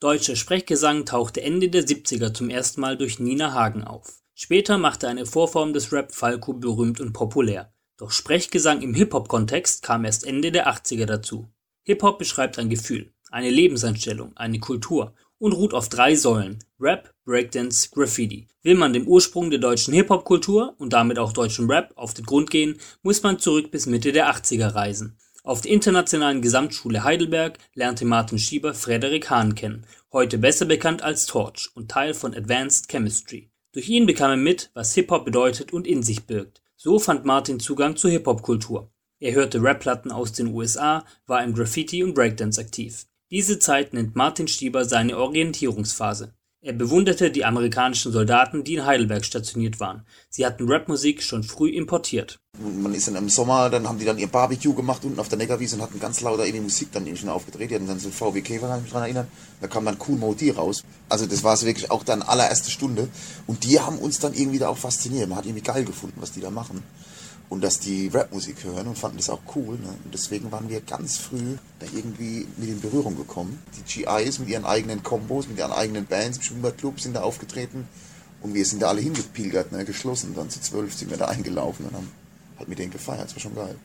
Deutscher Sprechgesang tauchte Ende der 70er zum ersten Mal durch Nina Hagen auf. Später machte eine Vorform des Rap Falco berühmt und populär. Doch Sprechgesang im Hip-Hop-Kontext kam erst Ende der 80er dazu. Hip-Hop beschreibt ein Gefühl, eine Lebenseinstellung, eine Kultur und ruht auf drei Säulen: Rap, Breakdance, Graffiti. Will man dem Ursprung der deutschen Hip-Hop-Kultur und damit auch deutschen Rap auf den Grund gehen, muss man zurück bis Mitte der 80er reisen. Auf der Internationalen Gesamtschule Heidelberg lernte Martin Schieber Frederik Hahn kennen, heute besser bekannt als Torch und Teil von Advanced Chemistry. Durch ihn bekam er mit, was Hip-Hop bedeutet und in sich birgt. So fand Martin Zugang zur Hip-Hop-Kultur. Er hörte Rap-Platten aus den USA, war im Graffiti und Breakdance aktiv. Diese Zeit nennt Martin Stieber seine Orientierungsphase. Er bewunderte die amerikanischen Soldaten, die in Heidelberg stationiert waren. Sie hatten Rapmusik schon früh importiert. Man ist dann im Sommer, dann haben die dann ihr Barbecue gemacht unten auf der Neckarwiese und hatten ganz lauter irgendwie Musik dann schon aufgedreht. Die hatten dann so VW Käfer, kann ich mich dran erinnern. Da kam dann Cool Modi raus. Also das war so wirklich auch dann allererste Stunde. Und die haben uns dann irgendwie da auch fasziniert. Man hat irgendwie geil gefunden, was die da machen und dass die Rapmusik hören und fanden das auch cool. Ne? Und deswegen waren wir ganz früh da irgendwie mit in Berührung gekommen. Die GIs mit ihren eigenen Kombos, mit ihren eigenen Bands im Schwimmbadclub sind da aufgetreten und wir sind da alle hingepilgert, ne? geschlossen. Dann zu zwölf sind wir da eingelaufen und haben halt mit denen gefeiert. Das war schon geil.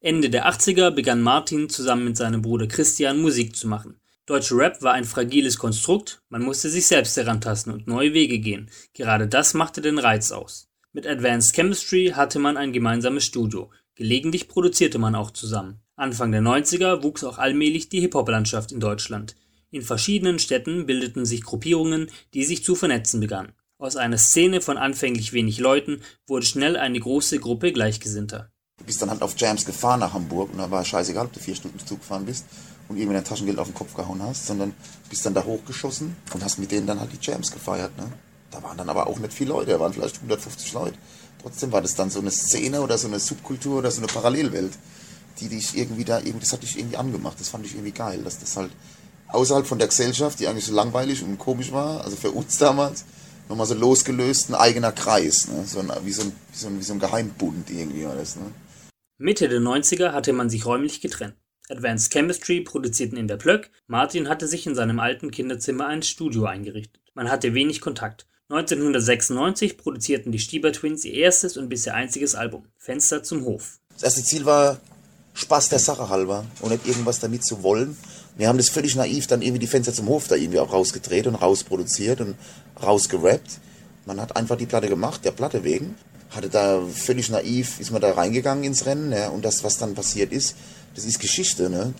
Ende der 80er begann Martin zusammen mit seinem Bruder Christian Musik zu machen. Deutsche Rap war ein fragiles Konstrukt, man musste sich selbst herantasten und neue Wege gehen. Gerade das machte den Reiz aus. Mit Advanced Chemistry hatte man ein gemeinsames Studio, gelegentlich produzierte man auch zusammen. Anfang der 90er wuchs auch allmählich die Hip-Hop-Landschaft in Deutschland. In verschiedenen Städten bildeten sich Gruppierungen, die sich zu vernetzen begannen. Aus einer Szene von anfänglich wenig Leuten wurde schnell eine große Gruppe Gleichgesinnter. Du bist dann halt auf Jams gefahren nach Hamburg und da war scheißegal, ob du vier Stunden Zug gefahren bist und irgendwie dein Taschengeld auf den Kopf gehauen hast, sondern bist dann da hochgeschossen und hast mit denen dann halt die Jams gefeiert. Ne? Da waren dann aber auch nicht viele Leute, da waren vielleicht 150 Leute. Trotzdem war das dann so eine Szene oder so eine Subkultur oder so eine Parallelwelt, die dich irgendwie da, das hat dich irgendwie angemacht. Das fand ich irgendwie geil, dass das halt außerhalb von der Gesellschaft, die eigentlich so langweilig und komisch war, also für uns damals, nochmal so losgelöst, ein eigener Kreis, ne? so ein, wie, so ein, wie, so ein, wie so ein Geheimbund irgendwie das. Ne? Mitte der 90er hatte man sich räumlich getrennt. Advanced Chemistry produzierten in der Plöck, Martin hatte sich in seinem alten Kinderzimmer ein Studio eingerichtet. Man hatte wenig Kontakt. 1996 produzierten die Stieber Twins ihr erstes und bisher einziges Album, Fenster zum Hof. Das erste Ziel war, Spaß der Sache halber und nicht irgendwas damit zu wollen. Wir haben das völlig naiv dann irgendwie die Fenster zum Hof da irgendwie auch rausgedreht und rausproduziert und rausgerappt. Man hat einfach die Platte gemacht, der Platte wegen. Hatte da völlig naiv, ist man da reingegangen ins Rennen, ja, und das, was dann passiert ist, das ist Geschichte, ne?